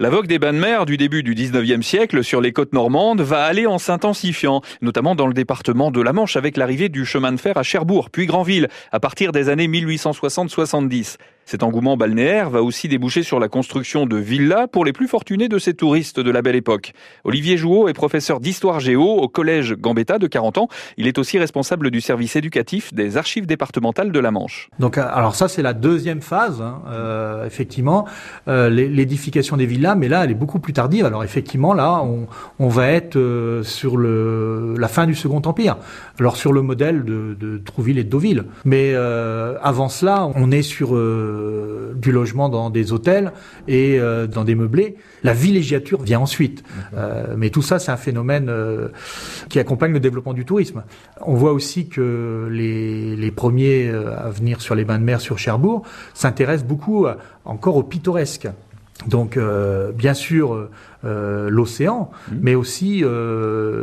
La vogue des bains de mer du début du 19e siècle sur les côtes normandes va aller en s'intensifiant, notamment dans le département de la Manche avec l'arrivée du chemin de fer à Cherbourg, puis Granville, à partir des années 1860-70. Cet engouement balnéaire va aussi déboucher sur la construction de villas pour les plus fortunés de ces touristes de la belle époque. Olivier Jouot est professeur d'histoire géo au collège Gambetta de 40 ans. Il est aussi responsable du service éducatif des archives départementales de la Manche. Donc, alors ça, c'est la deuxième phase, hein, euh, effectivement, euh, l'édification des villas mais là, elle est beaucoup plus tardive. Alors effectivement, là, on, va être euh, sur la fin du Second Empire. Alors sur le modèle de, de Trouville et de Deauville. Mais euh, avant cela, on est sur euh, du logement dans des hôtels et dans des meublés. La villégiature vient ensuite. mais tout ça, c'est un phénomène qui accompagne le développement du tourisme. On voit aussi que les, les premiers à venir sur les bains de mer sur Cherbourg s'intéressent beaucoup encore au pittoresque. Donc, euh, bien sûr, euh, euh, l'océan, mmh. mais aussi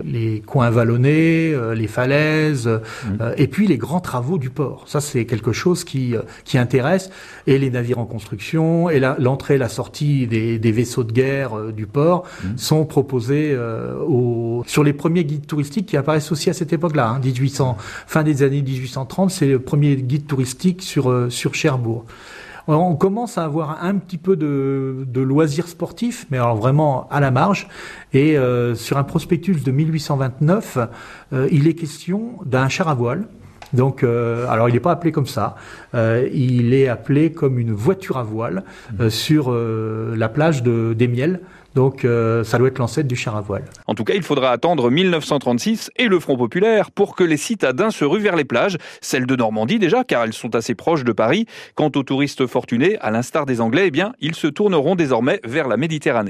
les coins vallonnés, les falaises, mmh. et puis les grands travaux du port. Ça, c'est quelque chose qui, qui intéresse, et les navires en construction, et l'entrée et la sortie des, des, vaisseaux de guerre du port mmh. sont proposés au, sur les premiers guides touristiques qui apparaissent aussi à cette époque-là, hein, 1800, fin des années 1830, c'est le premier guide touristique sur, sur Cherbourg on commence à avoir un petit peu de, loisirs sportifs, mais alors vraiment à la marge. Et euh, sur un prospectus de 1829, euh, il est question d'un char à voile. Donc, euh, alors il n'est pas appelé comme ça. il est appelé comme une voiture à voile sur la plage de des Miels donc euh, ça doit être l'ancêtre du char à voile. En tout cas, il faudra attendre 1936 et le Front populaire pour que les citadins se ruent vers les plages, celles de Normandie déjà, car elles sont assez proches de Paris. Quant aux touristes fortunés, à l'instar des Anglais, eh bien, ils se tourneront désormais vers la Méditerranée.